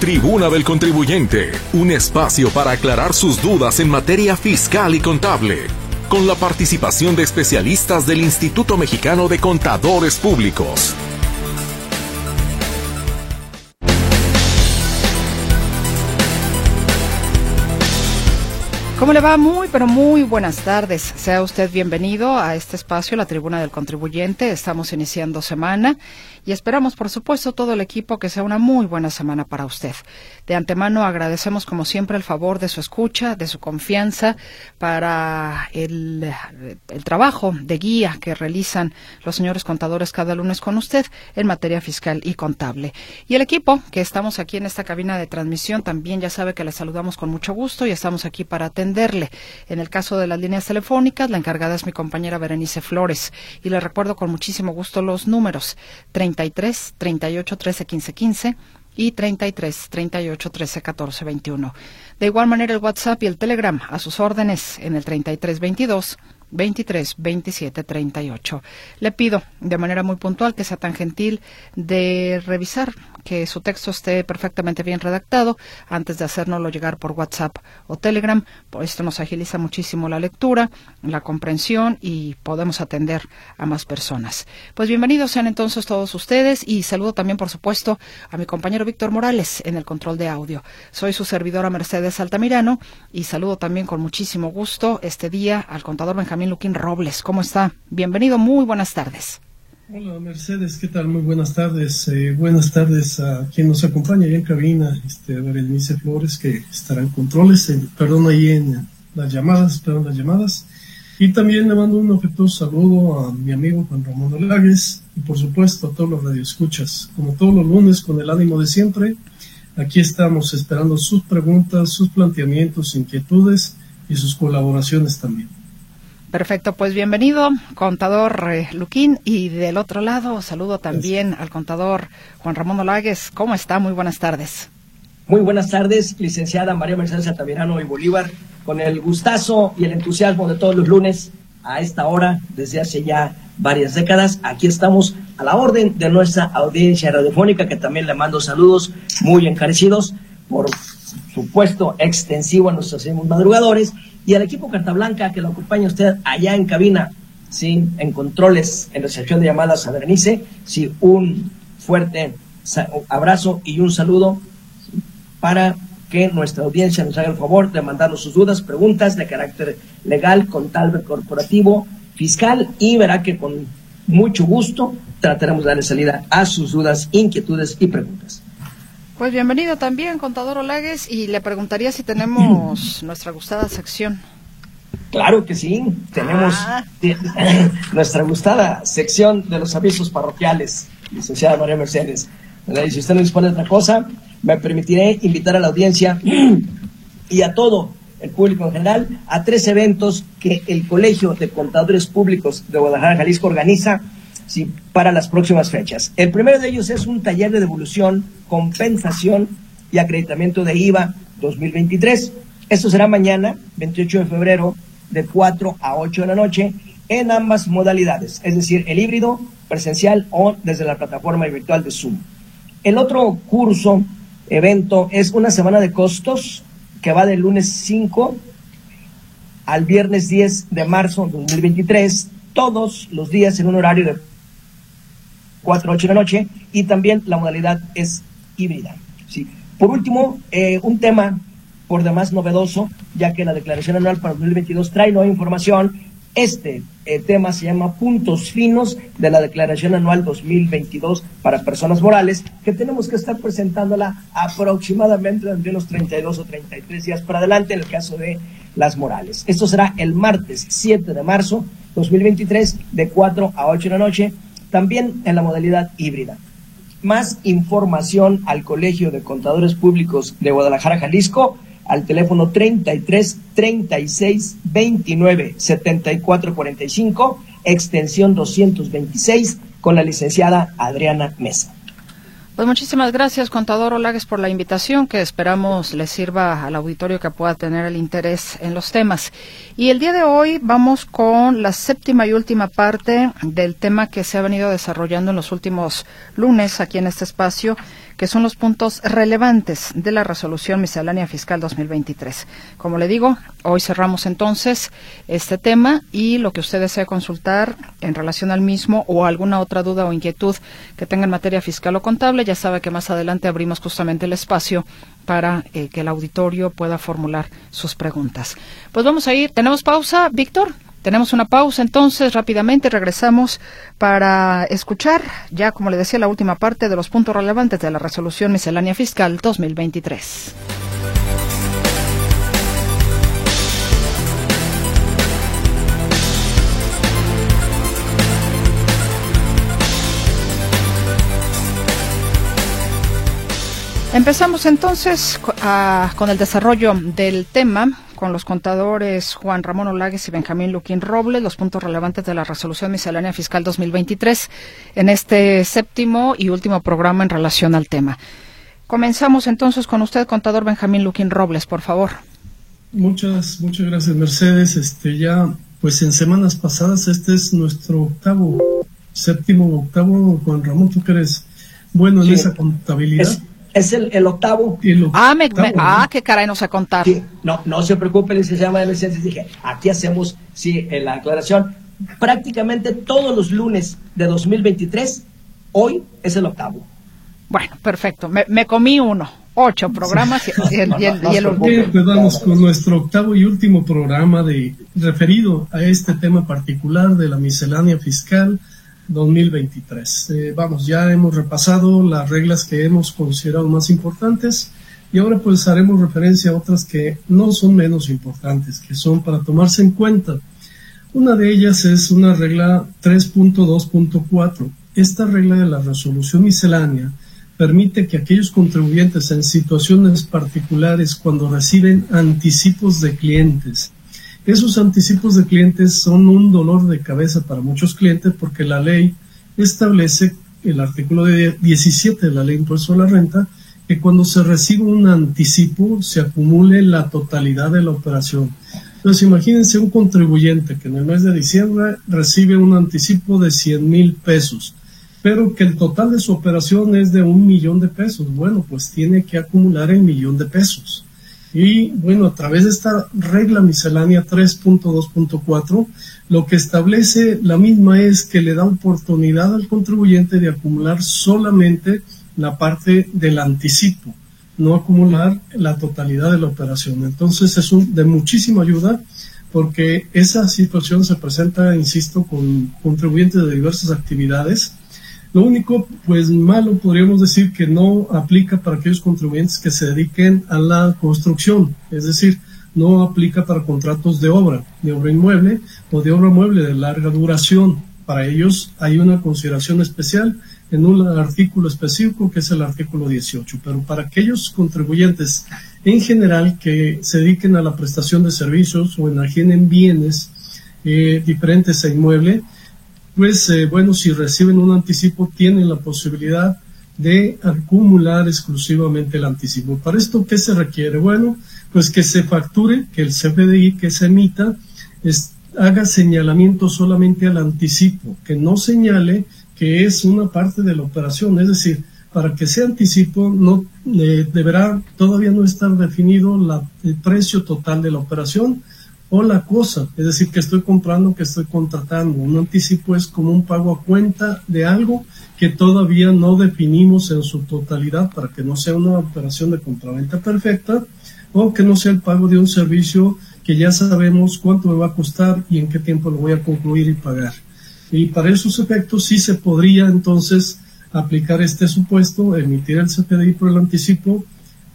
Tribuna del Contribuyente, un espacio para aclarar sus dudas en materia fiscal y contable, con la participación de especialistas del Instituto Mexicano de Contadores Públicos. ¿Cómo le va? Muy, pero muy buenas tardes. Sea usted bienvenido a este espacio, la Tribuna del Contribuyente. Estamos iniciando semana y esperamos, por supuesto, todo el equipo que sea una muy buena semana para usted. De antemano agradecemos, como siempre, el favor de su escucha, de su confianza para el, el trabajo de guía que realizan los señores contadores cada lunes con usted en materia fiscal y contable. Y el equipo que estamos aquí en esta cabina de transmisión también ya sabe que le saludamos con mucho gusto y estamos aquí para atenderle. En el caso de las líneas telefónicas, la encargada es mi compañera Berenice Flores y le recuerdo con muchísimo gusto los números 33 38 13 15 15 y 33 38 13 14 21. De igual manera el WhatsApp y el Telegram a sus órdenes en el 33 22 23 27 38. Le pido de manera muy puntual que sea tan gentil de revisar que su texto esté perfectamente bien redactado antes de hacérnoslo llegar por WhatsApp o Telegram. Por esto nos agiliza muchísimo la lectura, la comprensión y podemos atender a más personas. Pues bienvenidos sean entonces todos ustedes y saludo también, por supuesto, a mi compañero Víctor Morales en el control de audio. Soy su servidora Mercedes Altamirano y saludo también con muchísimo gusto este día al contador Benjamín Luquín Robles. ¿Cómo está? Bienvenido, muy buenas tardes. Hola Mercedes, ¿qué tal? Muy buenas tardes. Eh, buenas tardes a quien nos acompaña ahí en cabina, este, Berenice Flores, que estará en controles, perdón, ahí en las llamadas, perdón, las llamadas. Y también le mando un afectuoso saludo a mi amigo Juan Ramón Olagues y por supuesto a todos los radioescuchas. Como todos los lunes, con el ánimo de siempre, aquí estamos esperando sus preguntas, sus planteamientos, inquietudes y sus colaboraciones también. Perfecto, pues bienvenido, contador eh, Luquín. Y del otro lado, saludo también al contador Juan Ramón Olagues. ¿Cómo está? Muy buenas tardes. Muy buenas tardes, licenciada María Mercedes Altamirano y Bolívar, con el gustazo y el entusiasmo de todos los lunes a esta hora, desde hace ya varias décadas. Aquí estamos a la orden de nuestra audiencia radiofónica, que también le mando saludos muy encarecidos, por supuesto extensivo a nuestros madrugadores y al equipo Carta Blanca que lo acompaña usted allá en cabina, ¿sí? en controles, en recepción de llamadas a Berenice. Sí, un fuerte abrazo y un saludo para que nuestra audiencia nos haga el favor de mandarnos sus dudas, preguntas de carácter legal, contable, corporativo, fiscal y verá que con mucho gusto trataremos de darle salida a sus dudas, inquietudes y preguntas. Pues bienvenido también, contador Olagues, y le preguntaría si tenemos nuestra gustada sección. Claro que sí, tenemos ah. nuestra gustada sección de los avisos parroquiales, licenciada María Mercedes. Y si usted no dispone de otra cosa, me permitiré invitar a la audiencia y a todo el público en general a tres eventos que el Colegio de Contadores Públicos de Guadalajara, Jalisco organiza ¿sí? para las próximas fechas. El primero de ellos es un taller de devolución, compensación y acreditamiento de IVA 2023. Esto será mañana, 28 de febrero, de 4 a 8 de la noche, en ambas modalidades, es decir, el híbrido, presencial o desde la plataforma virtual de Zoom. El otro curso, evento, es una semana de costos que va del lunes 5 al viernes 10 de marzo de 2023, todos los días en un horario de 4 a 8 de la noche y también la modalidad es híbrida. ¿sí? Por último, eh, un tema por demás novedoso, ya que la declaración anual para 2022 trae nueva información. Este eh, tema se llama puntos finos de la declaración anual 2022 para personas morales, que tenemos que estar presentándola aproximadamente entre unos 32 o 33 días para adelante en el caso de las morales. Esto será el martes 7 de marzo 2023 de 4 a 8 de la noche también en la modalidad híbrida. Más información al Colegio de Contadores Públicos de Guadalajara, Jalisco, al teléfono 33 36 29 74 45, extensión 226, con la licenciada Adriana Mesa. Pues muchísimas gracias, contador Olagues, por la invitación que esperamos le sirva al auditorio que pueda tener el interés en los temas. Y el día de hoy vamos con la séptima y última parte del tema que se ha venido desarrollando en los últimos lunes aquí en este espacio, que son los puntos relevantes de la resolución miscelánea fiscal 2023. Como le digo, hoy cerramos entonces este tema y lo que usted desea consultar en relación al mismo o alguna otra duda o inquietud que tenga en materia fiscal o contable, ya sabe que más adelante abrimos justamente el espacio para eh, que el auditorio pueda formular sus preguntas. Pues vamos a ir. ¿Tenemos pausa, Víctor? Tenemos una pausa entonces, rápidamente regresamos para escuchar ya, como le decía, la última parte de los puntos relevantes de la resolución miscelánea fiscal 2023. Empezamos entonces con el desarrollo del tema con los contadores Juan Ramón Olagues y Benjamín Luquín Robles los puntos relevantes de la resolución miscelánea fiscal 2023 en este séptimo y último programa en relación al tema. Comenzamos entonces con usted, contador Benjamín Luquín Robles, por favor. Muchas, muchas gracias, Mercedes. Este ya, pues en semanas pasadas, este es nuestro octavo, séptimo, octavo, Juan Ramón, tú crees bueno en esa contabilidad es el, octavo. ah, ah, qué caray nos a contar. no, no se preocupe, licenciada de Dije, aquí hacemos, sí, en la aclaración. Prácticamente todos los lunes de 2023, hoy es el octavo. Bueno, perfecto. Me, comí uno. Ocho programas y, el, y el, Empezamos con nuestro octavo y último programa de referido a este tema particular de la miscelánea fiscal 2023. Eh, vamos, ya hemos repasado las reglas que hemos considerado más importantes y ahora pues haremos referencia a otras que no son menos importantes, que son para tomarse en cuenta. Una de ellas es una regla 3.2.4. Esta regla de la resolución miscelánea permite que aquellos contribuyentes en situaciones particulares cuando reciben anticipos de clientes esos anticipos de clientes son un dolor de cabeza para muchos clientes porque la ley establece, el artículo 17 de la ley de impuesto a la renta, que cuando se recibe un anticipo se acumule la totalidad de la operación. Entonces imagínense un contribuyente que en el mes de diciembre recibe un anticipo de 100 mil pesos, pero que el total de su operación es de un millón de pesos. Bueno, pues tiene que acumular el millón de pesos. Y bueno, a través de esta regla miscelánea 3.2.4, lo que establece la misma es que le da oportunidad al contribuyente de acumular solamente la parte del anticipo, no acumular la totalidad de la operación. Entonces es un, de muchísima ayuda porque esa situación se presenta, insisto, con contribuyentes de diversas actividades lo único, pues malo, podríamos decir que no aplica para aquellos contribuyentes que se dediquen a la construcción, es decir, no aplica para contratos de obra, de obra inmueble o de obra mueble de larga duración. Para ellos hay una consideración especial en un artículo específico que es el artículo 18, pero para aquellos contribuyentes en general que se dediquen a la prestación de servicios o enajenen bienes eh, diferentes a inmueble, pues eh, bueno, si reciben un anticipo, tienen la posibilidad de acumular exclusivamente el anticipo. ¿Para esto qué se requiere? Bueno, pues que se facture, que el CFDI que se emita haga señalamiento solamente al anticipo, que no señale que es una parte de la operación. Es decir, para que sea anticipo, no eh, deberá todavía no estar definido el precio total de la operación, o la cosa, es decir, que estoy comprando, que estoy contratando. Un anticipo es como un pago a cuenta de algo que todavía no definimos en su totalidad para que no sea una operación de compraventa perfecta o que no sea el pago de un servicio que ya sabemos cuánto me va a costar y en qué tiempo lo voy a concluir y pagar. Y para esos efectos sí se podría entonces aplicar este supuesto, emitir el CPDI por el anticipo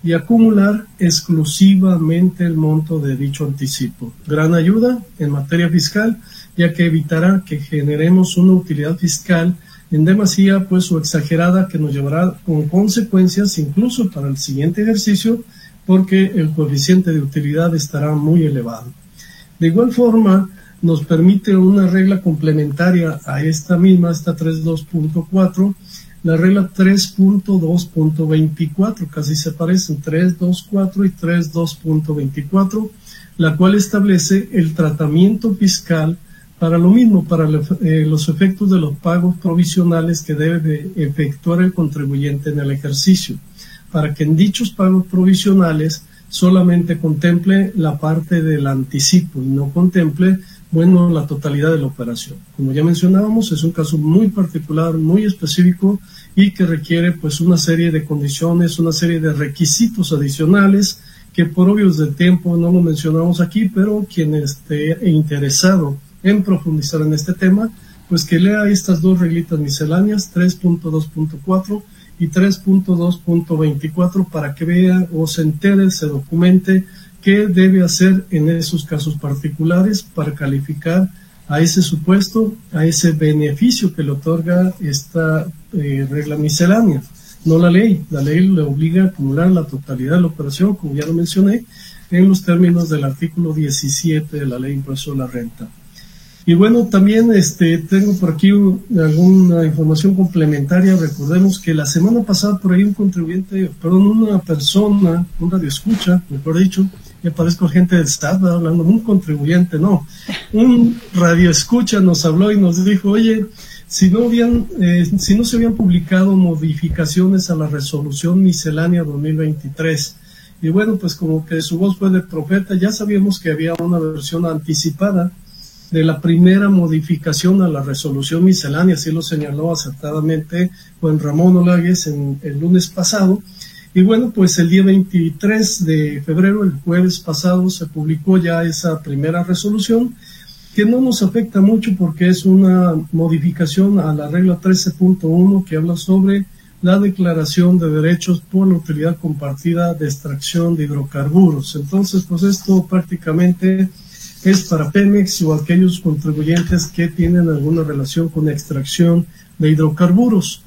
y acumular exclusivamente el monto de dicho anticipo. Gran ayuda en materia fiscal, ya que evitará que generemos una utilidad fiscal en demasía pues o exagerada que nos llevará con consecuencias incluso para el siguiente ejercicio porque el coeficiente de utilidad estará muy elevado. De igual forma, nos permite una regla complementaria a esta misma, esta 3.2.4, la regla 3.2.24, casi se parecen, 3.2.4 y 3.2.24, la cual establece el tratamiento fiscal para lo mismo, para eh, los efectos de los pagos provisionales que debe efectuar el contribuyente en el ejercicio, para que en dichos pagos provisionales solamente contemple la parte del anticipo y no contemple, bueno, la totalidad de la operación. Como ya mencionábamos, es un caso muy particular, muy específico y que requiere pues una serie de condiciones, una serie de requisitos adicionales que por obvios de tiempo no lo mencionamos aquí, pero quien esté interesado en profundizar en este tema, pues que lea estas dos reglitas misceláneas, 3.2.4 y 3.2.24, para que vea o se entere, se documente qué debe hacer en esos casos particulares para calificar a ese supuesto, a ese beneficio que le otorga esta eh, regla miscelánea, no la ley. La ley le obliga a acumular la totalidad de la operación, como ya lo mencioné, en los términos del artículo 17 de la ley impuesto a la renta. Y bueno, también este, tengo por aquí alguna información complementaria. Recordemos que la semana pasada por ahí un contribuyente, perdón, una persona, un radio escucha, mejor dicho, ya parezco gente del STAT hablando, un contribuyente, no, un radio escucha nos habló y nos dijo, oye, si no, habían, eh, si no se habían publicado modificaciones a la resolución miscelánea 2023, y bueno, pues como que su voz fue de profeta, ya sabíamos que había una versión anticipada de la primera modificación a la resolución miscelánea, así lo señaló acertadamente Juan Ramón Olagues en el lunes pasado. Y bueno, pues el día 23 de febrero, el jueves pasado, se publicó ya esa primera resolución, que no nos afecta mucho porque es una modificación a la regla 13.1 que habla sobre la declaración de derechos por la utilidad compartida de extracción de hidrocarburos. Entonces, pues esto prácticamente es para Pemex o aquellos contribuyentes que tienen alguna relación con extracción de hidrocarburos.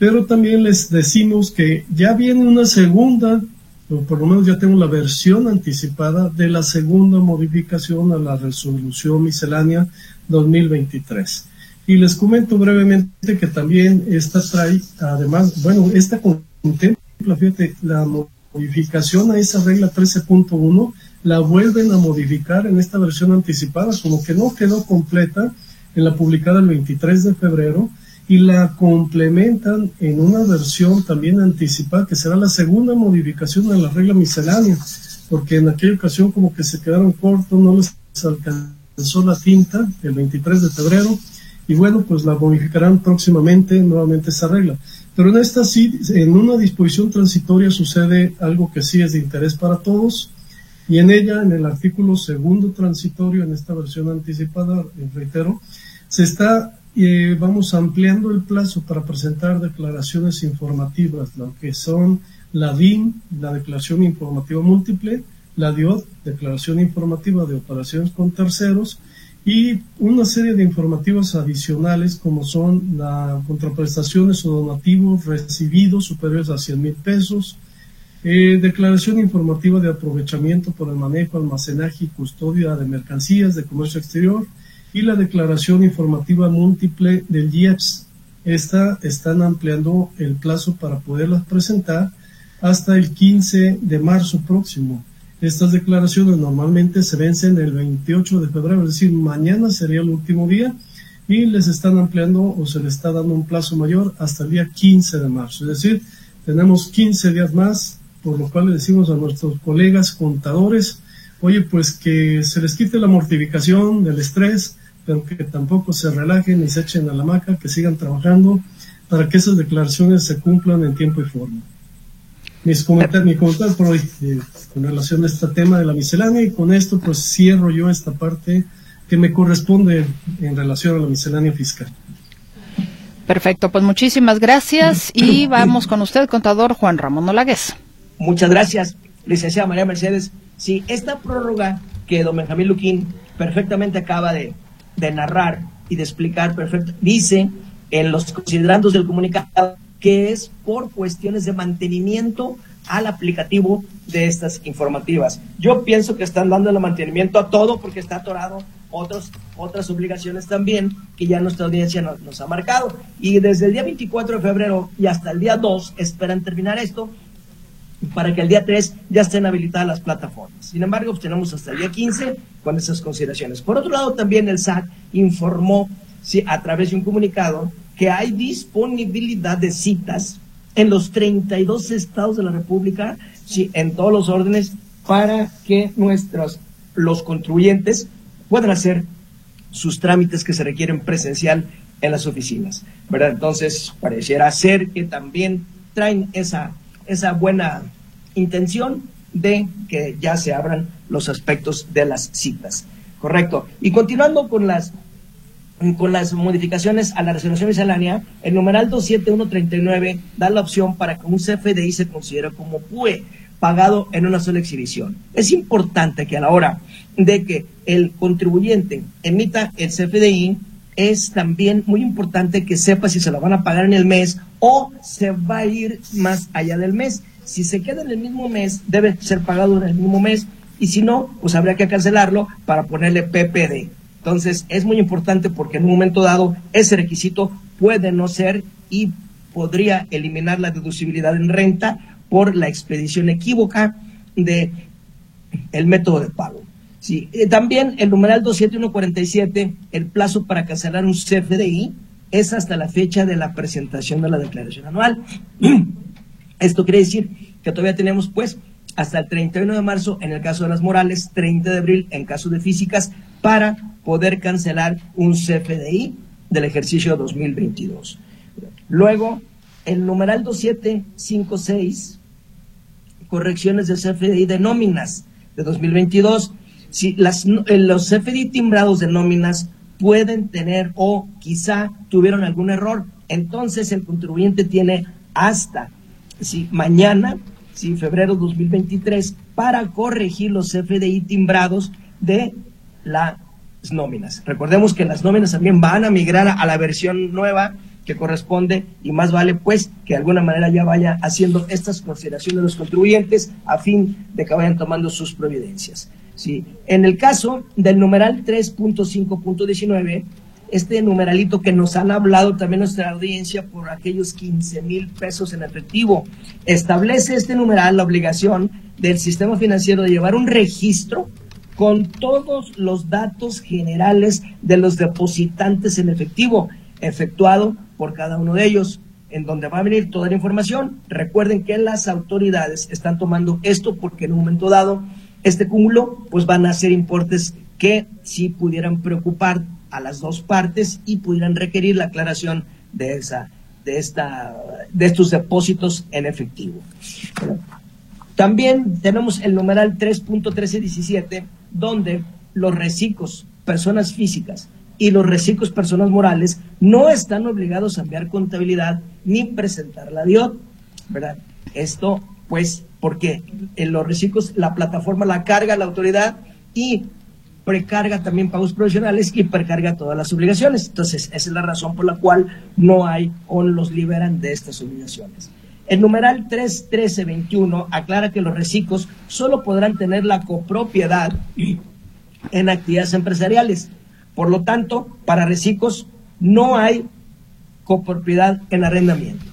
Pero también les decimos que ya viene una segunda, o por lo menos ya tengo la versión anticipada de la segunda modificación a la resolución miscelánea 2023. Y les comento brevemente que también esta trae, además, bueno, esta contempla, fíjate, la modificación a esa regla 13.1 la vuelven a modificar en esta versión anticipada, como que no quedó completa en la publicada el 23 de febrero y la complementan en una versión también anticipada que será la segunda modificación de la regla miscelánea, porque en aquella ocasión como que se quedaron cortos, no les alcanzó la tinta el 23 de febrero y bueno, pues la modificarán próximamente nuevamente esa regla. Pero en esta sí, en una disposición transitoria sucede algo que sí es de interés para todos y en ella, en el artículo segundo transitorio, en esta versión anticipada, reitero, se está, eh, vamos ampliando el plazo para presentar declaraciones informativas, lo que son la DIN, la Declaración Informativa Múltiple, la DIOD, Declaración Informativa de Operaciones con Terceros, y una serie de informativos adicionales como son las contraprestaciones o donativos recibidos superiores a 100 mil pesos, eh, declaración informativa de aprovechamiento por el manejo, almacenaje y custodia de mercancías de comercio exterior y la declaración informativa múltiple del IEPS. Esta están ampliando el plazo para poderlas presentar hasta el 15 de marzo próximo. Estas declaraciones normalmente se vencen el 28 de febrero, es decir, mañana sería el último día y les están ampliando o se les está dando un plazo mayor hasta el día 15 de marzo. Es decir, tenemos 15 días más por lo cual le decimos a nuestros colegas contadores, oye, pues que se les quite la mortificación del estrés, pero que tampoco se relajen y se echen a la maca, que sigan trabajando para que esas declaraciones se cumplan en tiempo y forma. Mis comentarios, mi comentario por hoy eh, con relación a este tema de la miscelánea y con esto pues cierro yo esta parte que me corresponde en relación a la miscelánea fiscal. Perfecto, pues muchísimas gracias y vamos con usted, contador Juan Ramón Olagues. Muchas gracias, licenciada María Mercedes. Sí, esta prórroga que don Benjamín Luquín perfectamente acaba de, narrar y de explicar perfecto, dice en los considerandos del comunicado que es por cuestiones de mantenimiento al aplicativo de estas informativas. Yo pienso que están dando el mantenimiento a todo porque está atorado otros, otras obligaciones también que ya nuestra audiencia nos, nos ha marcado. Y desde el día 24 de febrero y hasta el día 2 esperan terminar esto para que el día 3 ya estén habilitadas las plataformas. Sin embargo, pues tenemos hasta el día 15 con esas consideraciones. Por otro lado, también el SAT informó a través de un comunicado que hay disponibilidad de citas en los 32 estados de la República, en todos los órdenes, para que nuestros los contribuyentes puedan hacer sus trámites que se requieren presencial en las oficinas. Entonces, pareciera ser que también traen esa esa buena intención de que ya se abran los aspectos de las citas. Correcto. Y continuando con las con las modificaciones a la resolución miscelánea, el numeral 27139 da la opción para que un CFDI se considere como PUE pagado en una sola exhibición. Es importante que a la hora de que el contribuyente emita el CFDI, es también muy importante que sepa si se lo van a pagar en el mes o se va a ir más allá del mes. Si se queda en el mismo mes, debe ser pagado en el mismo mes y si no, pues habría que cancelarlo para ponerle PPD. Entonces, es muy importante porque en un momento dado ese requisito puede no ser y podría eliminar la deducibilidad en renta por la expedición equívoca de el método de pago. Sí, eh, también el numeral 27147, el plazo para cancelar un CFDI es hasta la fecha de la presentación de la declaración anual. Esto quiere decir que todavía tenemos pues hasta el 31 de marzo en el caso de las morales, 30 de abril en caso de físicas, para poder cancelar un CFDI del ejercicio 2022. Luego, el numeral 2756, correcciones del CFDI de nóminas de 2022 si las, eh, los CFDI timbrados de nóminas pueden tener o quizá tuvieron algún error, entonces el contribuyente tiene hasta si mañana, si febrero 2023, para corregir los CFDI timbrados de las nóminas. Recordemos que las nóminas también van a migrar a la versión nueva que corresponde y más vale pues que de alguna manera ya vaya haciendo estas consideraciones de los contribuyentes a fin de que vayan tomando sus providencias. ¿Sí? En el caso del numeral 3.5.19, este numeralito que nos han hablado también nuestra audiencia por aquellos 15 mil pesos en efectivo, establece este numeral la obligación del sistema financiero de llevar un registro con todos los datos generales de los depositantes en efectivo, efectuado por cada uno de ellos, en donde va a venir toda la información. Recuerden que las autoridades están tomando esto porque en un momento dado este cúmulo, pues van a ser importes que sí pudieran preocupar a las dos partes y pudieran requerir la aclaración de esa de esta de estos depósitos en efectivo. También tenemos el numeral 3.1317 donde los reciclos, personas físicas y los reciclos, personas morales, no están obligados a enviar contabilidad ni presentar la DIOT, ¿verdad? Esto, pues, porque en los reciclos la plataforma la carga la autoridad y precarga también pagos profesionales y precarga todas las obligaciones. Entonces, esa es la razón por la cual no hay o los liberan de estas obligaciones. El numeral 31321 aclara que los reciclos solo podrán tener la copropiedad en actividades empresariales. Por lo tanto, para reciclos no hay copropiedad en arrendamiento.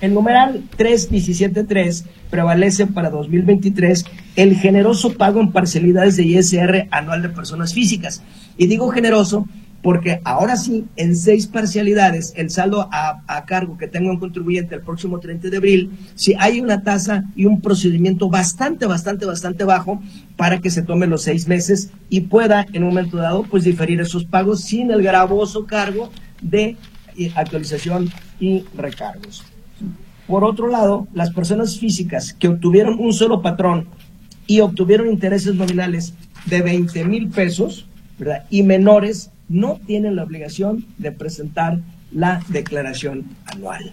El numeral 3173 prevalece para 2023 el generoso pago en parcialidades de ISR anual de personas físicas. Y digo generoso porque ahora sí, en seis parcialidades, el saldo a, cargo que tengo en contribuyente el próximo 30 de abril, si hay una tasa y un procedimiento bastante, bastante, bastante bajo para que se tome los seis meses y pueda en un momento dado pues diferir esos pagos sin el gravoso cargo de eh, actualización y recargos. Por otro lado, las personas físicas que obtuvieron un solo patrón y obtuvieron intereses nominales de 20 mil pesos ¿verdad? y menores no tienen la obligación de presentar la declaración anual.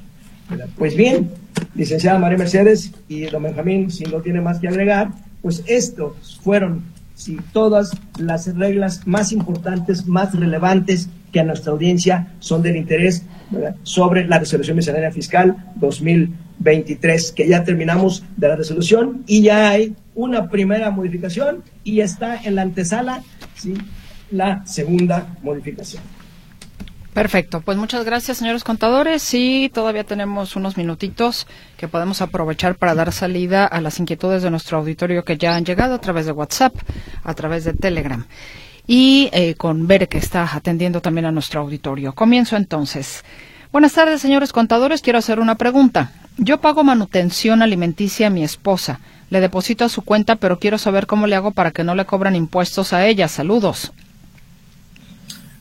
Pues bien, licenciada María Mercedes y don Benjamín, si no tiene más que agregar, pues estos fueron sí, todas las reglas más importantes, más relevantes que a nuestra audiencia son del interés sobre la resolución miscelánea fiscal 2023, que ya terminamos de la resolución y ya hay una primera modificación y está en la antesala, ¿sí? la segunda modificación. Perfecto, pues muchas gracias señores contadores. Sí, todavía tenemos unos minutitos que podemos aprovechar para dar salida a las inquietudes de nuestro auditorio que ya han llegado a través de WhatsApp, a través de Telegram y eh, con Bere que está atendiendo también a nuestro auditorio. Comienzo entonces. Buenas tardes señores contadores, quiero hacer una pregunta. Yo pago manutención alimenticia a mi esposa. Le deposito a su cuenta, pero quiero saber cómo le hago para que no le cobran impuestos a ella. Saludos.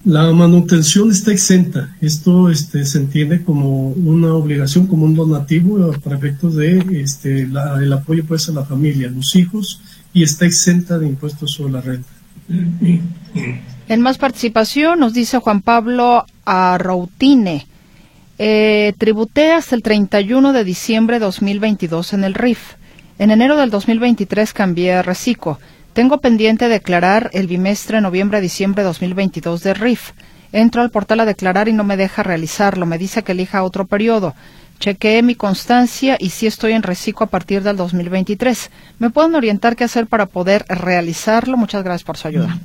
La manutención está exenta. Esto este, se entiende como una obligación, como un donativo para efectos de este, el apoyo pues, a la familia, a los hijos, y está exenta de impuestos sobre la renta. En más participación nos dice Juan Pablo Arroutine. Eh, tributé hasta el 31 de diciembre de 2022 en el RIF. En enero del 2023 cambié a Recico. Tengo pendiente declarar el bimestre noviembre-diciembre 2022 de RIF. Entro al portal a declarar y no me deja realizarlo. Me dice que elija otro periodo. Chequeé mi constancia y sí estoy en reciclo a partir del 2023. ¿Me pueden orientar qué hacer para poder realizarlo? Muchas gracias por su ayuda.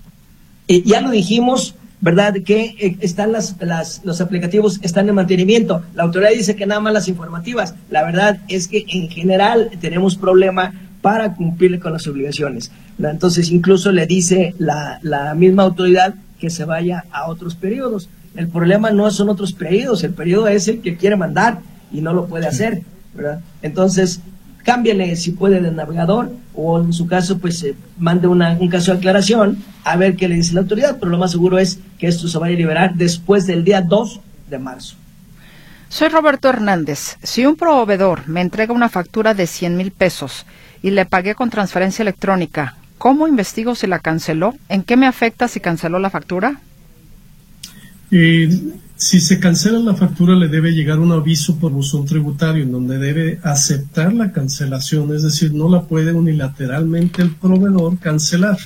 Eh, ya lo dijimos, ¿verdad? Que eh, están las, los aplicativos están en mantenimiento. La autoridad dice que nada más las informativas. La verdad es que en general tenemos problema para cumplir con las obligaciones. Entonces, incluso le dice la, la misma autoridad que se vaya a otros periodos. El problema no son otros periodos, el periodo es el que quiere mandar y no lo puede hacer, ¿verdad? Entonces, cámbiale si puede de navegador o en su caso, pues eh, mande una, un caso de aclaración a ver qué le dice la autoridad, pero lo más seguro es que esto se vaya a liberar después del día 2 de marzo. Soy Roberto Hernández. Si un proveedor me entrega una factura de 100 mil pesos y le pagué con transferencia electrónica, ¿cómo investigo si la canceló? ¿En qué me afecta si canceló la factura? Si se cancela la factura, le debe llegar un aviso por buzón tributario en donde debe aceptar la cancelación, es decir, no la puede unilateralmente el proveedor cancelar.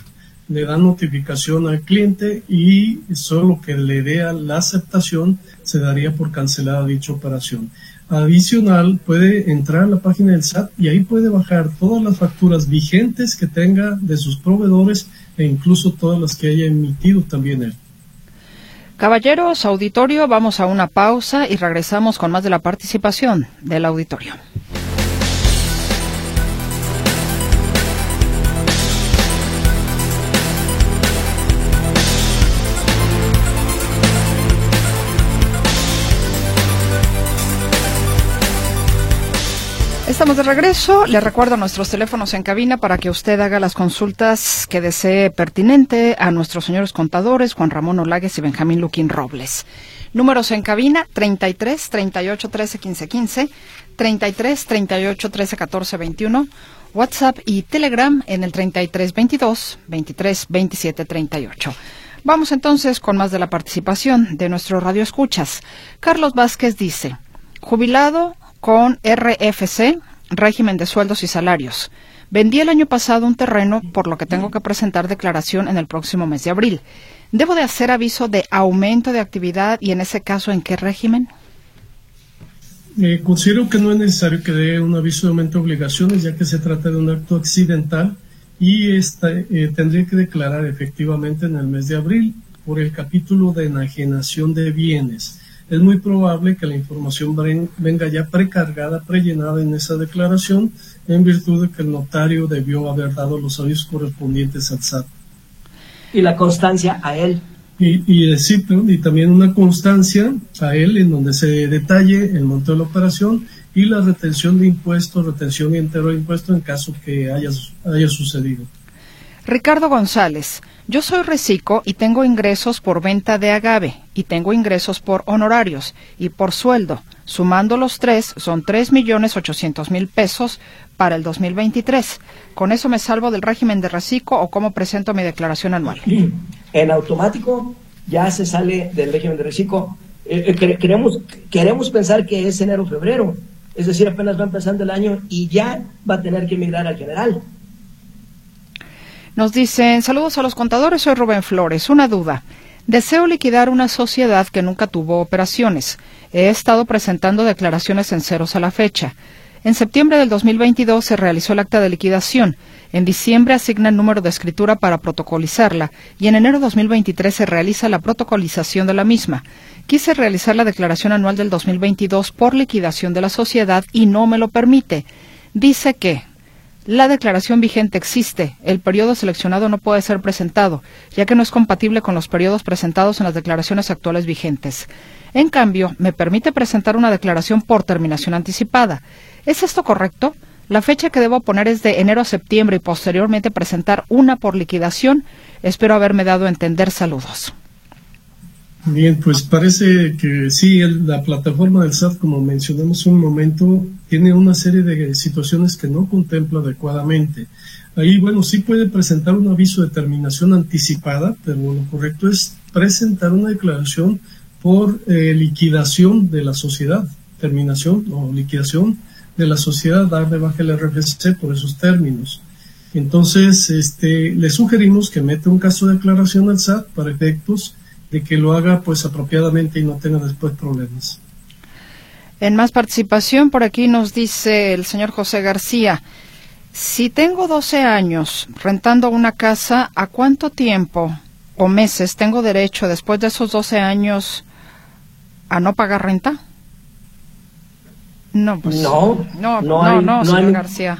Le da notificación al cliente y solo que le dé la aceptación se daría por cancelada dicha operación. Adicional, puede entrar a la página del SAT y ahí puede bajar todas las facturas vigentes que tenga de sus proveedores e incluso todas las que haya emitido también él. Caballeros, auditorio, vamos a una pausa y regresamos con más de la participación del auditorio. Estamos de regreso. Le recuerdo nuestros teléfonos en cabina para que usted haga las consultas que desee pertinente a nuestros señores contadores, Juan Ramón Olagues y Benjamín Luquín Robles. Números en cabina 33 38 13 15 15, 33 38 13 14 21, WhatsApp y Telegram en el 33 22 23 27 38. Vamos entonces con más de la participación de nuestro Radio Escuchas. Carlos Vázquez dice, jubilado con RFC, régimen de sueldos y salarios. Vendí el año pasado un terreno, por lo que tengo que presentar declaración en el próximo mes de abril. ¿Debo de hacer aviso de aumento de actividad y en ese caso en qué régimen? Eh, considero que no es necesario que dé un aviso de aumento de obligaciones, ya que se trata de un acto accidental y esta, eh, tendría que declarar efectivamente en el mes de abril por el capítulo de enajenación de bienes es muy probable que la información venga ya precargada, prellenada en esa declaración, en virtud de que el notario debió haber dado los avisos correspondientes al SAT. Y la constancia a él. Y, y, y también una constancia a él en donde se detalle el monto de la operación y la retención de impuestos, retención entero de impuestos en caso que haya, haya sucedido. Ricardo González, yo soy reciclo y tengo ingresos por venta de agave y tengo ingresos por honorarios y por sueldo. Sumando los tres son tres millones ochocientos mil pesos para el 2023. ¿Con eso me salvo del régimen de reciclo o cómo presento mi declaración anual? En automático ya se sale del régimen de reciclo. Eh, eh, queremos, queremos pensar que es enero febrero, es decir, apenas va empezando el año y ya va a tener que emigrar al general. Nos dicen, saludos a los contadores, soy Rubén Flores. Una duda. Deseo liquidar una sociedad que nunca tuvo operaciones. He estado presentando declaraciones en ceros a la fecha. En septiembre del 2022 se realizó el acta de liquidación. En diciembre asigna el número de escritura para protocolizarla y en enero de 2023 se realiza la protocolización de la misma. Quise realizar la declaración anual del 2022 por liquidación de la sociedad y no me lo permite. Dice que la declaración vigente existe. El periodo seleccionado no puede ser presentado, ya que no es compatible con los periodos presentados en las declaraciones actuales vigentes. En cambio, me permite presentar una declaración por terminación anticipada. ¿Es esto correcto? La fecha que debo poner es de enero a septiembre y posteriormente presentar una por liquidación. Espero haberme dado a entender. Saludos. Bien, pues parece que sí, la plataforma del SAT, como mencionamos un momento, tiene una serie de situaciones que no contempla adecuadamente. Ahí, bueno, sí puede presentar un aviso de terminación anticipada, pero lo correcto es presentar una declaración por eh, liquidación de la sociedad, terminación o liquidación de la sociedad, dar de baja el RFC por esos términos. Entonces, este, le sugerimos que meta un caso de declaración al SAT para efectos de que lo haga pues apropiadamente y no tenga después problemas. En más participación, por aquí nos dice el señor José García, si tengo 12 años rentando una casa, ¿a cuánto tiempo o meses tengo derecho después de esos 12 años a no pagar renta? No, pues, no, no, no, no, señor García.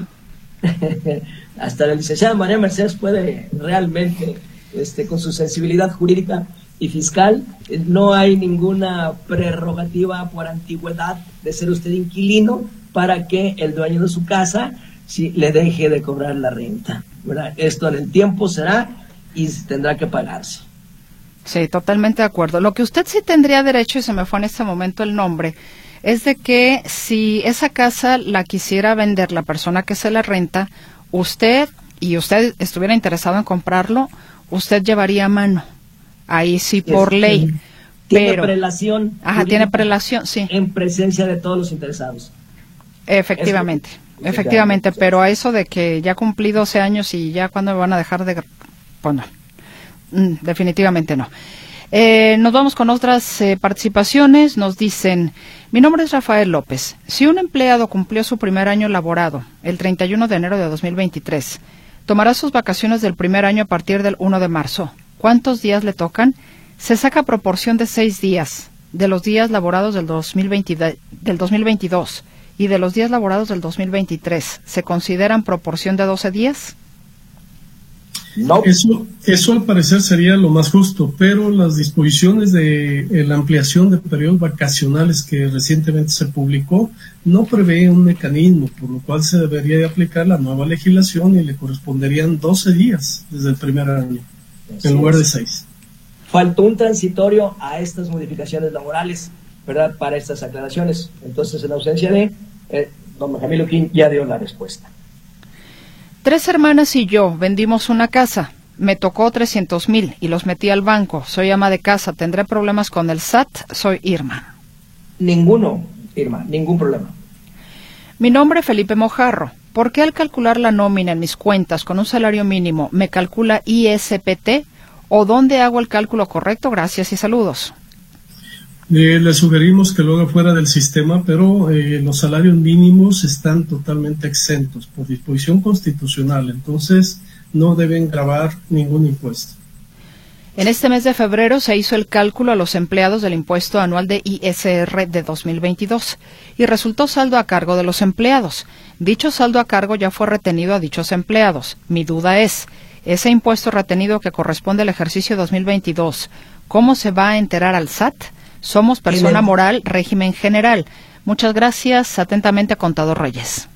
Hasta la licenciada María Mercedes puede realmente, este, con su sensibilidad jurídica, y fiscal, eh, no hay ninguna prerrogativa por antigüedad de ser usted inquilino para que el dueño de su casa si le deje de cobrar la renta. Esto en el tiempo será y tendrá que pagarse. Sí, totalmente de acuerdo. Lo que usted sí tendría derecho, y se me fue en este momento el nombre, es de que si esa casa la quisiera vender la persona que se la renta, usted y usted estuviera interesado en comprarlo, usted llevaría mano ahí sí por ley. Tiene prelación. Ajá, tiene prelación, sí. En presencia de todos los interesados. Efectivamente, efectivamente, pero a eso de que ya cumplí 12 años y ya cuando me van a dejar de... Pues no, mm, definitivamente no. Eh, nos vamos con otras eh, participaciones. Nos dicen, mi nombre es Rafael López. Si un empleado cumplió su primer año laborado el 31 de enero de 2023, tomará sus vacaciones del primer año a partir del 1 de marzo cuántos días le tocan, se saca proporción de seis días de los días laborados del, 2020, del 2022 y de los días laborados del 2023. ¿Se consideran proporción de 12 días? No. Eso, eso al parecer sería lo más justo, pero las disposiciones de eh, la ampliación de periodos vacacionales que recientemente se publicó no prevé un mecanismo, por lo cual se debería de aplicar la nueva legislación y le corresponderían 12 días desde el primer año en lugar de seis. Faltó un transitorio a estas modificaciones laborales, ¿verdad? Para estas aclaraciones. Entonces, en ausencia de, eh, don Benjamín King ya dio la respuesta. Tres hermanas y yo vendimos una casa. Me tocó 300 mil y los metí al banco. Soy ama de casa. ¿Tendré problemas con el SAT? Soy Irma. Ninguno, Irma, ningún problema. Mi nombre es Felipe Mojarro. ¿Por qué al calcular la nómina en mis cuentas con un salario mínimo me calcula ISPT? ¿O dónde hago el cálculo correcto? Gracias y saludos. Eh, le sugerimos que lo haga fuera del sistema, pero eh, los salarios mínimos están totalmente exentos por disposición constitucional, entonces no deben grabar ningún impuesto. En este mes de febrero se hizo el cálculo a los empleados del impuesto anual de ISR de 2022 y resultó saldo a cargo de los empleados. Dicho saldo a cargo ya fue retenido a dichos empleados. Mi duda es, ese impuesto retenido que corresponde al ejercicio 2022, ¿cómo se va a enterar al SAT? Somos persona moral, régimen general. Muchas gracias. Atentamente, Contador Reyes.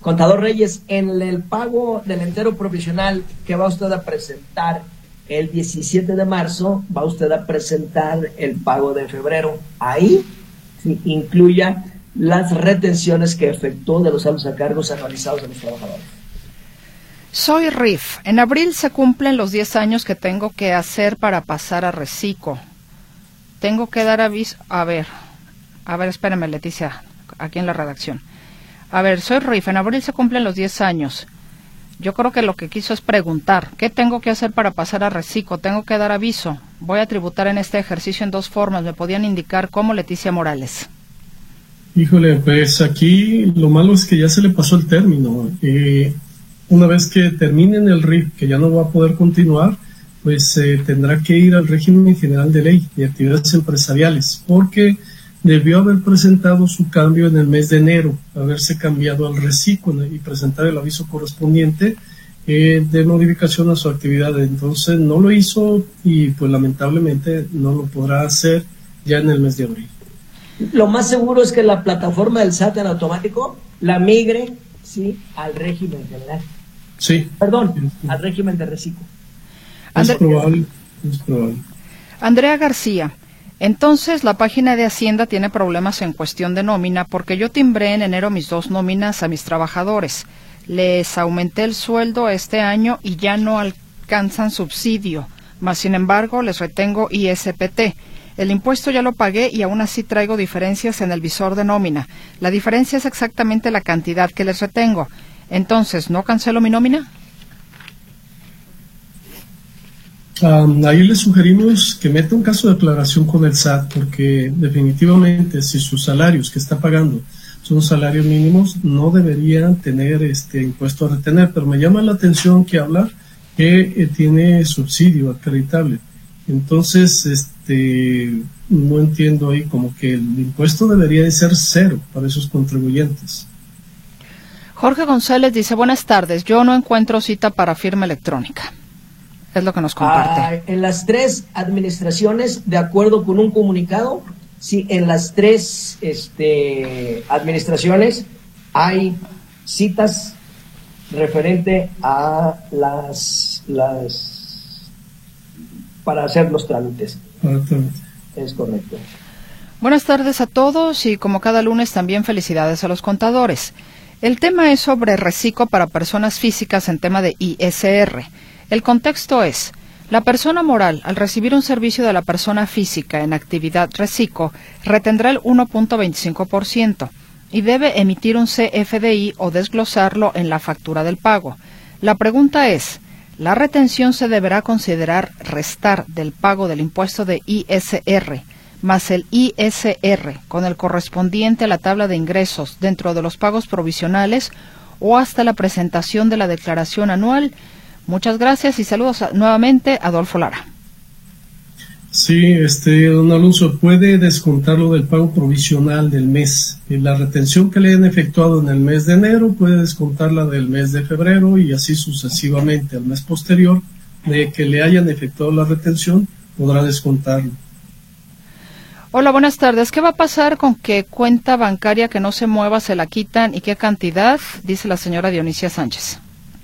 Contador Reyes, en el pago del entero provisional que va usted a presentar el 17 de marzo va usted a presentar el pago de febrero. Ahí incluya las retenciones que efectuó de los saldos a cargos anualizados de los trabajadores. Soy RIF. En abril se cumplen los 10 años que tengo que hacer para pasar a Recico. Tengo que dar aviso. A ver, a ver, espérame, Leticia, aquí en la redacción. A ver, soy RIF. En abril se cumplen los 10 años. Yo creo que lo que quiso es preguntar, ¿qué tengo que hacer para pasar a reciclo? ¿Tengo que dar aviso? Voy a tributar en este ejercicio en dos formas. ¿Me podían indicar cómo Leticia Morales? Híjole, pues aquí lo malo es que ya se le pasó el término. Eh, una vez que terminen el RIF, que ya no va a poder continuar, pues eh, tendrá que ir al régimen general de ley de actividades empresariales, porque debió haber presentado su cambio en el mes de enero, haberse cambiado al reciclo y presentar el aviso correspondiente eh, de modificación a su actividad. Entonces no lo hizo y pues lamentablemente no lo podrá hacer ya en el mes de abril. Lo más seguro es que la plataforma del SAT en automático la migre sí, al régimen general. Sí. Perdón, al régimen de reciclo. Es probable, es probable. Andrea García, entonces la página de Hacienda tiene problemas en cuestión de nómina porque yo timbré en enero mis dos nóminas a mis trabajadores. Les aumenté el sueldo este año y ya no alcanzan subsidio, mas sin embargo les retengo ISPT. El impuesto ya lo pagué y aún así traigo diferencias en el visor de nómina. La diferencia es exactamente la cantidad que les retengo. Entonces, ¿no cancelo mi nómina? Ahí le sugerimos que meta un caso de declaración con el SAT porque definitivamente si sus salarios que está pagando son salarios mínimos no deberían tener este impuesto a retener, pero me llama la atención que habla que eh, tiene subsidio acreditable. Entonces, este, no entiendo ahí como que el impuesto debería de ser cero para esos contribuyentes. Jorge González dice, buenas tardes, yo no encuentro cita para firma electrónica. Es lo que nos comparte. Ah, en las tres administraciones, de acuerdo con un comunicado, sí, en las tres este, administraciones hay citas referente a las, las para hacer los trámites. Es correcto. Buenas tardes a todos y como cada lunes también felicidades a los contadores. El tema es sobre reciclo para personas físicas en tema de ISR. El contexto es, la persona moral, al recibir un servicio de la persona física en actividad reciclo, retendrá el 1.25% y debe emitir un CFDI o desglosarlo en la factura del pago. La pregunta es, ¿la retención se deberá considerar restar del pago del impuesto de ISR más el ISR con el correspondiente a la tabla de ingresos dentro de los pagos provisionales o hasta la presentación de la declaración anual. Muchas gracias y saludos nuevamente, Adolfo Lara. Sí, este, don Alonso, puede descontarlo del pago provisional del mes. La retención que le han efectuado en el mes de enero puede descontarla del mes de febrero y así sucesivamente. Al mes posterior de que le hayan efectuado la retención, podrá descontarlo. Hola, buenas tardes. ¿Qué va a pasar con que cuenta bancaria que no se mueva se la quitan y qué cantidad? Dice la señora Dionisia Sánchez.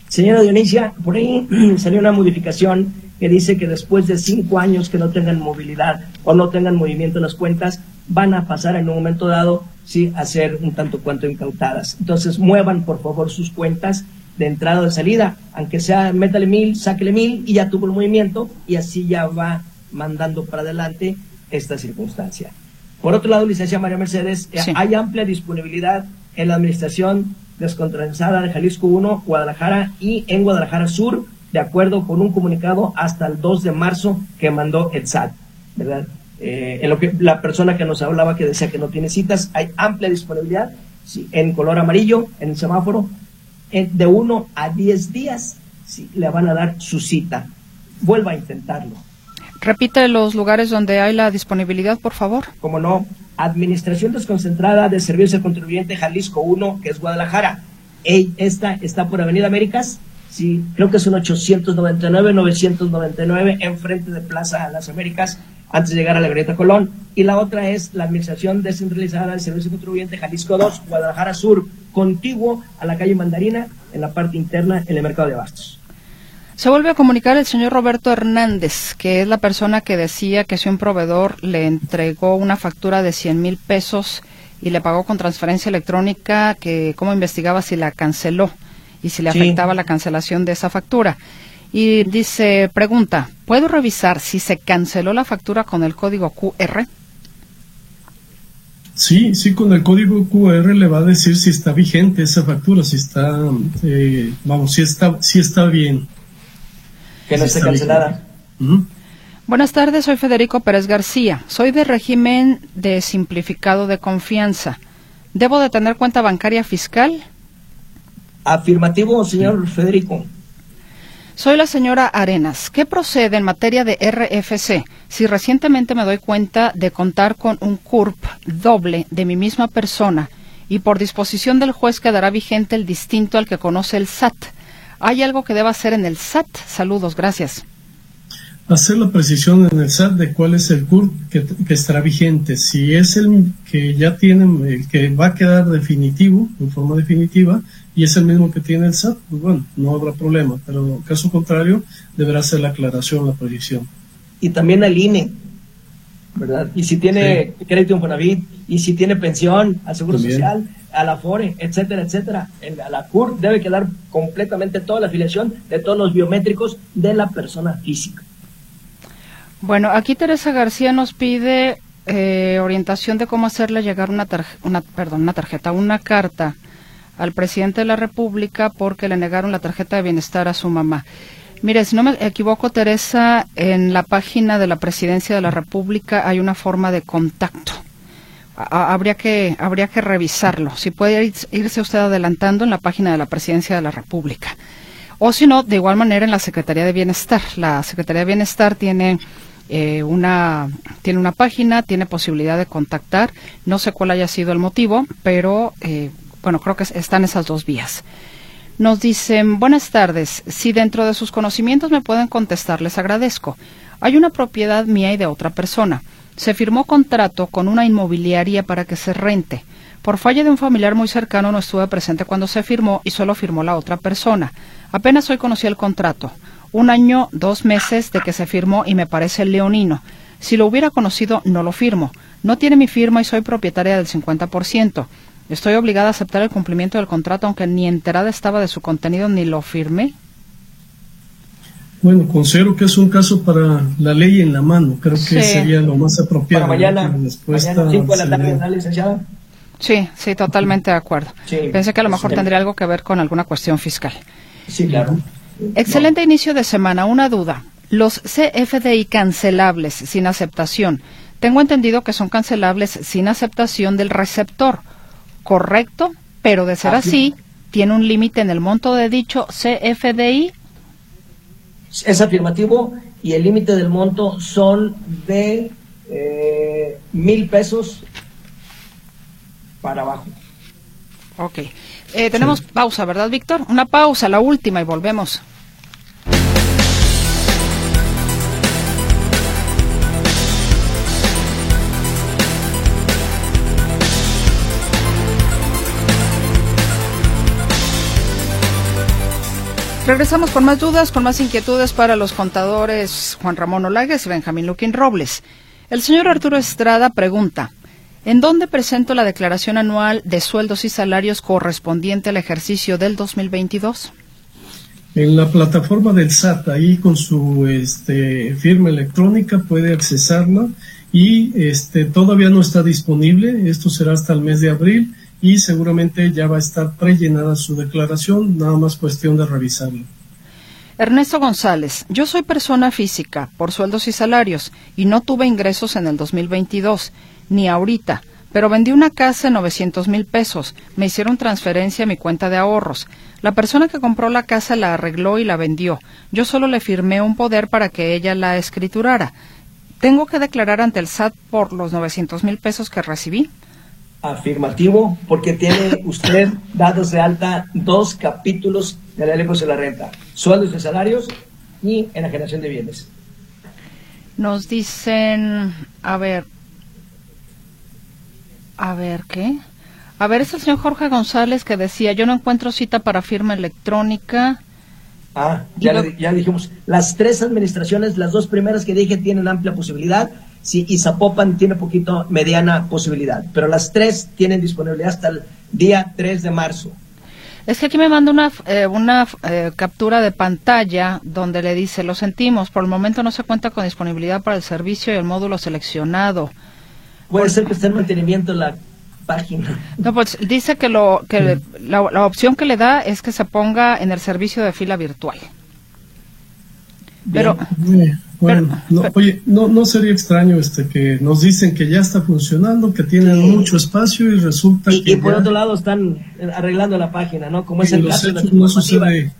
Señora Dionisia, por ahí salió una modificación que dice que después de cinco años que no tengan movilidad o no tengan movimiento en las cuentas, van a pasar en un momento dado sí, a ser un tanto cuanto incautadas. Entonces, muevan por favor sus cuentas de entrada o de salida, aunque sea métale mil, sáquele mil y ya tuvo el movimiento y así ya va mandando para adelante esta circunstancia. Por otro lado, licencia María Mercedes, eh, hay amplia disponibilidad en la administración descontrolada de Jalisco 1, Guadalajara y en Guadalajara Sur, de acuerdo con un comunicado hasta el 2 de marzo que mandó el SAT, ¿verdad? Eh, en lo que la persona que nos hablaba que decía que no tiene citas, hay amplia disponibilidad en color amarillo, en el semáforo, de 1 a 10 días le van a dar su cita. Vuelva a intentarlo. Repite los lugares donde hay la disponibilidad, por favor. Como no, Administración Desconcentrada de Servicios al Contribuyente Jalisco 1, que es Guadalajara. esta está por Avenida Américas, sí, creo que es un 899-999 enfrente de Plaza Las Américas, antes de llegar a la Glorieta Colón. Y la otra es la Administración Descentralizada de Servicios al Contribuyente Jalisco 2, Guadalajara Sur, contiguo a la calle Mandarina, en la parte interna, en el mercado de abastos. Se vuelve a comunicar el señor Roberto Hernández, que es la persona que decía que si un proveedor le entregó una factura de 100 mil pesos y le pagó con transferencia electrónica, que cómo investigaba si la canceló y si le afectaba la cancelación de esa factura. Y dice, pregunta, ¿puedo revisar si se canceló la factura con el código QR? Sí, sí, con el código QR le va a decir si está vigente esa factura, si está, eh, vamos, si está, si está bien que no esté cancelada. Buenas tardes, soy Federico Pérez García. Soy de régimen de simplificado de confianza. ¿Debo de tener cuenta bancaria fiscal? Afirmativo, señor Federico. Soy la señora Arenas. ¿Qué procede en materia de RFC si recientemente me doy cuenta de contar con un CURP doble de mi misma persona y por disposición del juez quedará vigente el distinto al que conoce el SAT? ¿Hay algo que deba hacer en el SAT? Saludos, gracias hacer la precisión en el SAT de cuál es el CURP que, estará vigente. Si es el que ya tiene, el que va a quedar definitivo, en forma definitiva, y es el mismo que tiene el SAT, pues bueno, no habrá problema, pero en caso contrario, deberá ser la aclaración, la precisión. Y también al INE, ¿verdad? Y si tiene crédito en Fonavit, y si tiene pensión, al Seguro Social, a la FORE, etcétera, etcétera. a la CURP debe quedar completamente toda la afiliación de todos los biométricos de la persona física. Bueno, aquí Teresa García nos pide eh, orientación de cómo hacerle llegar una, una, perdón, una tarjeta, una carta al presidente de la República porque le negaron la tarjeta de bienestar a su mamá. Mire, si no me equivoco, Teresa, en la página de la Presidencia de la República hay una forma de contacto. habría que habría que revisarlo. Si puede irse usted adelantando en la página de la Presidencia de la República. O si no, de igual manera en la Secretaría de Bienestar. La Secretaría de Bienestar tiene eh, una tiene una página, tiene posibilidad de contactar. No sé cuál haya sido el motivo, pero eh, bueno, creo que están esas dos vías. Nos dicen, buenas tardes, si dentro de sus conocimientos me pueden contestar, les agradezco. Hay una propiedad mía y de otra persona. Se firmó contrato con una inmobiliaria para que se rente. Por falla de un familiar muy cercano no estuve presente cuando se firmó y solo firmó la otra persona. Apenas hoy conocí el contrato un año, dos meses de que se firmó y me parece leonino. Si lo hubiera conocido, no lo firmo. No tiene mi firma y soy propietaria del 50%. Estoy obligada a aceptar el cumplimiento del contrato aunque ni enterada estaba de su contenido ni lo firmé. Bueno, considero que es un caso para la ley en la mano. Creo que sería lo más apropiado. Para mañana, mañana de la tarde, licenciada? Sí, sí, totalmente de acuerdo. Pensé que a lo mejor tendría algo que ver con alguna cuestión fiscal. Sí, claro. Excelente inicio de semana. Una duda. Los CFDI cancelables sin aceptación. Tengo entendido que son cancelables sin aceptación del receptor. ¿Correcto? Pero de ser así, ¿tiene un límite en el monto de dicho CFDI? Es afirmativo y el límite del monto son de eh, mil pesos para abajo. Ok. Eh, tenemos pausa, ¿verdad, Víctor? Una pausa, la última, y volvemos. Regresamos con más dudas, con más inquietudes para los contadores Juan Ramón Olagues y Benjamín Luquín Robles. El señor Arturo Estrada pregunta, ¿En dónde presento la declaración anual de sueldos y salarios correspondiente al ejercicio del 2022? En la plataforma del SAT, ahí con su este, firma electrónica puede accesarla y este, todavía no está disponible, esto será hasta el mes de abril y seguramente ya va a estar prellenada su declaración, nada más cuestión de revisarla. Ernesto González, yo soy persona física por sueldos y salarios y no tuve ingresos en el 2022 ni ahorita, pero vendí una casa en 900 mil pesos. Me hicieron transferencia a mi cuenta de ahorros. La persona que compró la casa la arregló y la vendió. Yo solo le firmé un poder para que ella la escriturara. ¿Tengo que declarar ante el SAT por los 900 mil pesos que recibí? Afirmativo, porque tiene usted dados de alta dos capítulos de la ley de la renta, sueldos de salarios y enajenación de bienes. Nos dicen, a ver, a ver, ¿qué? A ver, es el señor Jorge González que decía, yo no encuentro cita para firma electrónica. Ah, ya, ya dijimos, las tres administraciones, las dos primeras que dije tienen amplia posibilidad, sí, y Zapopan tiene poquito mediana posibilidad, pero las tres tienen disponibilidad hasta el día 3 de marzo. Es que aquí me manda una, eh, una eh, captura de pantalla donde le dice, lo sentimos, por el momento no se cuenta con disponibilidad para el servicio y el módulo seleccionado. Puede ser que esté en mantenimiento la página. No, pues dice que, lo, que la, opción que le da es que se ponga en el servicio de fila virtual. Pero Bueno, no, oye, no, no sería extraño este que nos dicen que ya está funcionando, que tienen mucho espacio y resulta y, que. Y por ya- otro lado están arreglando la página, ¿no? Como es en el los caso de la no sucede.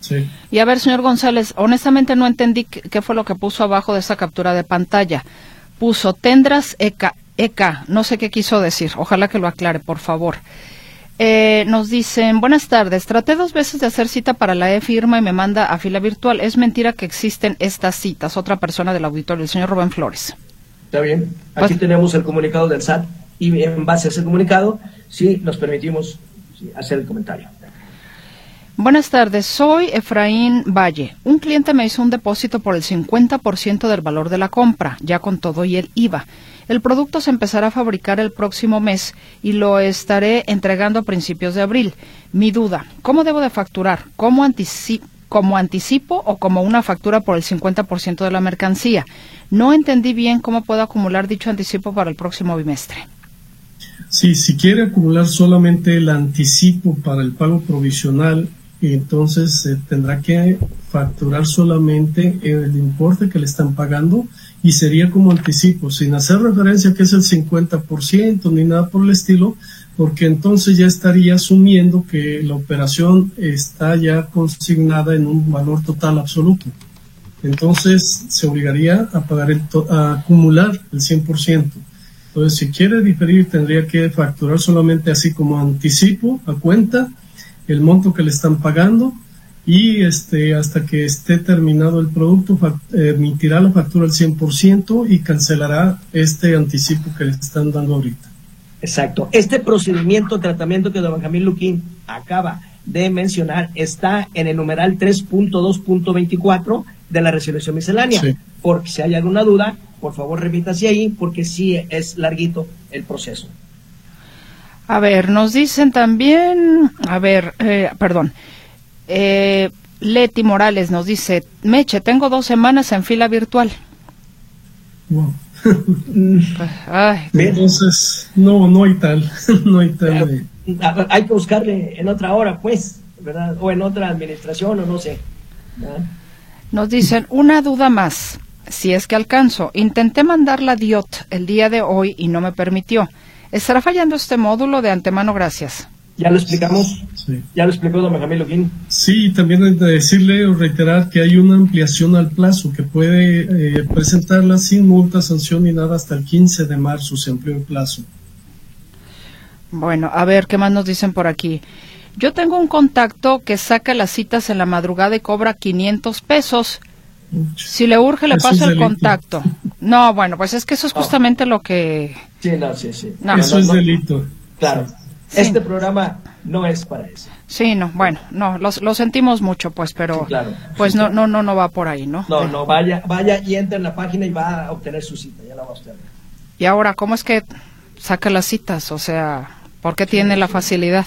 Sí. Y a ver, señor González, honestamente no entendí qué, qué fue lo que puso abajo de esa captura de pantalla. Puso tendras ECA, ECA, no sé qué quiso decir, ojalá que lo aclare, por favor. Eh, nos dicen, buenas tardes, traté dos veces de hacer cita para la e-firma y me manda a fila virtual. Es mentira que existen estas citas. Otra persona del auditorio, el señor Rubén Flores. Está bien. Aquí Pues- tenemos el comunicado del SAT y en base a ese comunicado, sí, nos permitimos hacer el comentario. Buenas tardes, soy Efraín Valle. Un cliente me hizo un depósito por el 50% del valor de la compra, ya con todo y el IVA. El producto se empezará a fabricar el próximo mes y lo estaré entregando a principios de abril. Mi duda, ¿cómo debo de facturar? ¿Cómo anticipo? como anticipo o como una factura por el 50% de la mercancía. No entendí bien cómo puedo acumular dicho anticipo para el próximo bimestre. Sí, si quiere acumular solamente el anticipo para el pago provisional, entonces se tendrá que facturar solamente el importe que le están pagando y sería como anticipo, sin hacer referencia que es el 50% ni nada por el estilo, porque entonces ya estaría asumiendo que la operación está ya consignada en un valor total absoluto. Entonces se obligaría a pagar el a acumular el 100%. Entonces, si quiere diferir, tendría que facturar solamente así como anticipo a cuenta el monto que le están pagando y este hasta que esté terminado el producto emitirá la factura al 100% y cancelará este anticipo que le están dando ahorita. Exacto. Este procedimiento, tratamiento que don Benjamín Luquín acaba de mencionar, está en el numeral 3.2.24 de la resolución miscelánea. Sí. Porque si hay alguna duda, por favor remítase ahí, porque sí es larguito el proceso. A ver, nos dicen también, a ver, eh, perdón, eh, Leti Morales nos dice, Meche, tengo dos semanas en fila virtual. Wow. Pues, ay, Bien. Entonces, no, no hay tal, no hay tal. Ah, Hay que buscarle en otra hora, pues, ¿verdad? O en otra administración, o no sé. ¿verdad? nos dicen, una duda más, si es que alcanzo. Intenté mandar la DIOT el día de hoy y no me permitió. ¿Estará fallando este módulo de antemano? Gracias. Ya lo explicamos, sí. ya lo explicó don Benjamín Luquín. Sí, también hay que decirle o reiterar que hay una ampliación al plazo que puede eh, presentarla sin multa, sanción ni nada hasta el 15 de marzo se amplió el plazo. Bueno, a ver, ¿qué más nos dicen por aquí? Yo tengo un contacto que saca las citas en la madrugada y cobra 500 pesos. Si le urge, le paso el delito. contacto. No, bueno, pues es que eso es justamente lo que... Sí, no, sí, sí. No, Eso no, es delito. Claro. Este programa no es para eso. Sí, no, bueno, no, lo, lo sentimos mucho, pues, pero... Claro. Pues no, no, no, no va por ahí, ¿no? No, no, vaya, vaya y entra en la página y va a obtener su cita. Ya la va a obtener. Y ahora, ¿cómo es que saca las citas? O sea, ¿por qué tiene la facilidad?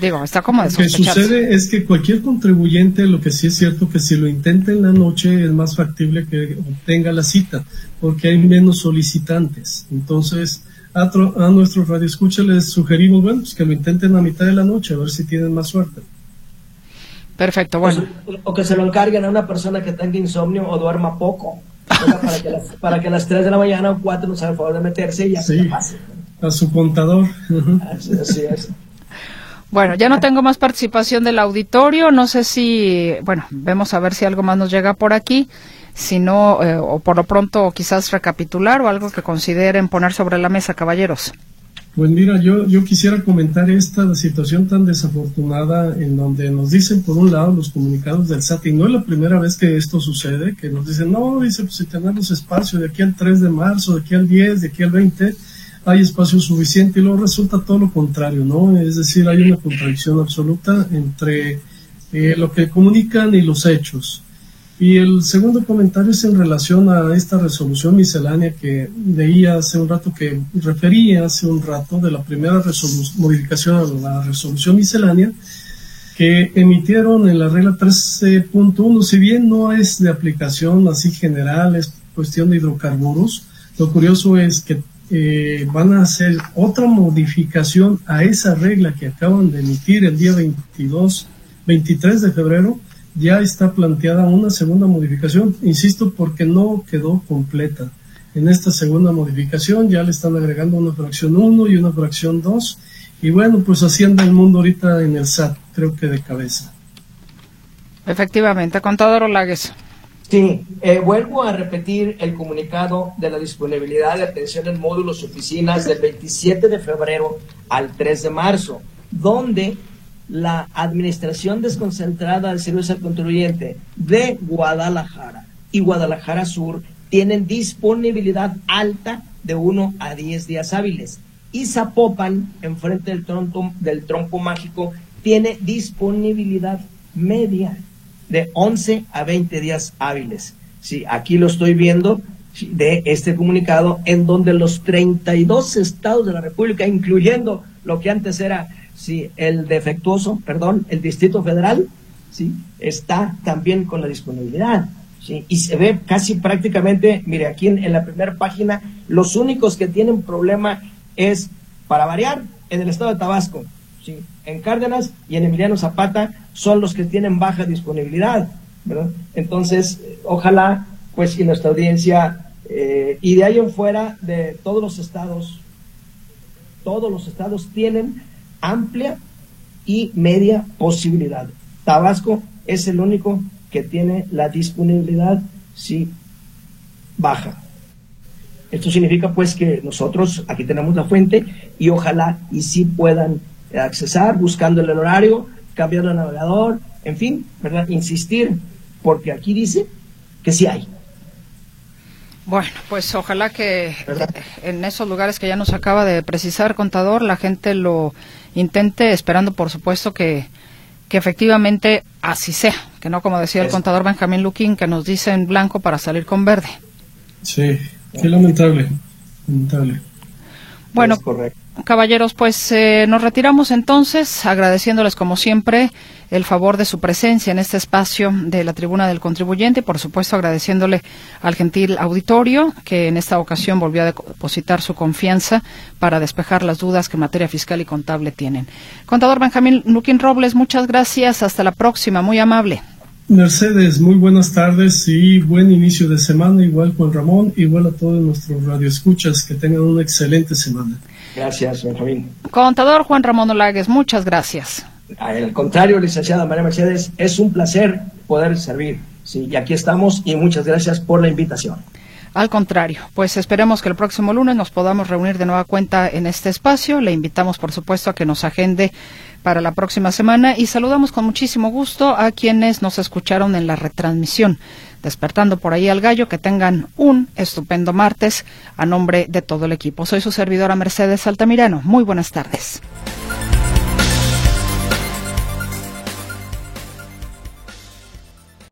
Digo, está como de Lo que sucede es que cualquier contribuyente, lo que sí es cierto que si lo intenta en la noche es más factible que obtenga la cita, porque hay menos solicitantes. Entonces, a, tro- a nuestros radioescuchas les sugerimos, bueno, pues que lo intenten a mitad de la noche, a ver si tienen más suerte. Perfecto, bueno. O, se- o que se lo encarguen a una persona que tenga insomnio o duerma poco. para, que las, para que a las 3 de la mañana o 4 nos haga el favor de meterse y ya se Sí. la pase. A su contador. así es. Bueno, ya no tengo más participación del auditorio. No sé si, bueno, vemos a ver si algo más nos llega por aquí. Si no, eh, o por lo pronto quizás recapitular o algo que consideren poner sobre la mesa, caballeros. Pues mira, yo, yo quisiera comentar esta situación tan desafortunada en donde nos dicen por un lado los comunicados del SAT, y no es la primera vez que esto sucede, que nos dicen, no, dice, pues si tenemos espacio de aquí al 3 de marzo, de aquí al 10, de aquí al 20, hay espacio suficiente, y luego resulta todo lo contrario, ¿no? Es decir, hay una contradicción absoluta entre eh, lo que comunican y los hechos. Y el segundo comentario es en relación a esta resolución miscelánea que leía hace un rato, que refería hace un rato de la primera modificación a la resolución miscelánea que emitieron en la regla 13.1, si bien no es de aplicación así general, es cuestión de hidrocarburos, lo curioso es que eh, van a hacer otra modificación a esa regla que acaban de emitir el día 22, 23 de febrero, ya está planteada una segunda modificación, insisto, porque no quedó completa. En esta segunda modificación ya le están agregando una fracción 1 y una fracción 2. Y bueno, pues haciendo el mundo ahorita en el SAT, creo que de cabeza. Efectivamente, contador Olagues. Sí, eh, vuelvo a repetir el comunicado de la disponibilidad de atención en módulos oficinas del 27 de febrero al 3 de marzo, donde la Administración Desconcentrada del Servicio al Contribuyente de Guadalajara y Guadalajara Sur tienen disponibilidad alta de 1 a 10 días hábiles. Y Zapopan, enfrente del tronco, del tronco mágico, tiene disponibilidad media de 11 a 20 días hábiles. Sí, aquí lo estoy viendo de este comunicado en donde los 32 estados de la República, incluyendo lo que antes era sí, el defectuoso, perdón, el Distrito Federal, sí, está también con la disponibilidad. Sí, y se ve casi prácticamente, mire, aquí en, la primera página, los únicos que tienen problema es, para variar, en el estado de Tabasco, en Cárdenas y en Emiliano Zapata son los que tienen baja disponibilidad. Entonces, ojalá, pues, y nuestra audiencia, eh, y de ahí en fuera, de todos los estados, todos los estados tienen amplia y media posibilidad. Tabasco es el único que tiene la disponibilidad sí baja. Esto significa pues que nosotros aquí tenemos la fuente y ojalá y sí puedan accesar buscando el horario, cambiando el navegador, en fin, ¿verdad? Insistir, porque aquí dice que sí hay. Bueno, pues ojalá que en esos lugares que ya nos acaba de precisar, contador, la gente lo intente, esperando por supuesto que, que efectivamente así sea, que no como decía el contador Benjamín Luquín, que nos dice en blanco para salir con verde. Sí, qué lamentable, lamentable. Bueno, caballeros, pues eh, nos retiramos entonces, agradeciéndoles como siempre el favor de su presencia en este espacio de la tribuna del contribuyente por supuesto agradeciéndole al gentil auditorio que en esta ocasión volvió a depositar su confianza para despejar las dudas que en materia fiscal y contable tienen. Contador Benjamín Luquín Robles, muchas gracias. Hasta la próxima. Muy amable. Mercedes, muy buenas tardes y buen inicio de semana, igual Juan Ramón, igual a todos nuestros radioescuchas, que tengan una excelente semana. Gracias, Benjamín. Contador Juan Ramón Olagues, muchas gracias. Al contrario, licenciada María Mercedes, es un placer poder servir. Sí, y aquí estamos y muchas gracias por la invitación. Al contrario, pues esperemos que el próximo lunes nos podamos reunir de nueva cuenta en este espacio. Le invitamos, por supuesto, a que nos agende para la próxima semana y saludamos con muchísimo gusto a quienes nos escucharon en la retransmisión. Despertando por ahí al gallo, que tengan un estupendo martes a nombre de todo el equipo. Soy su servidora Mercedes Altamirano. Muy buenas tardes.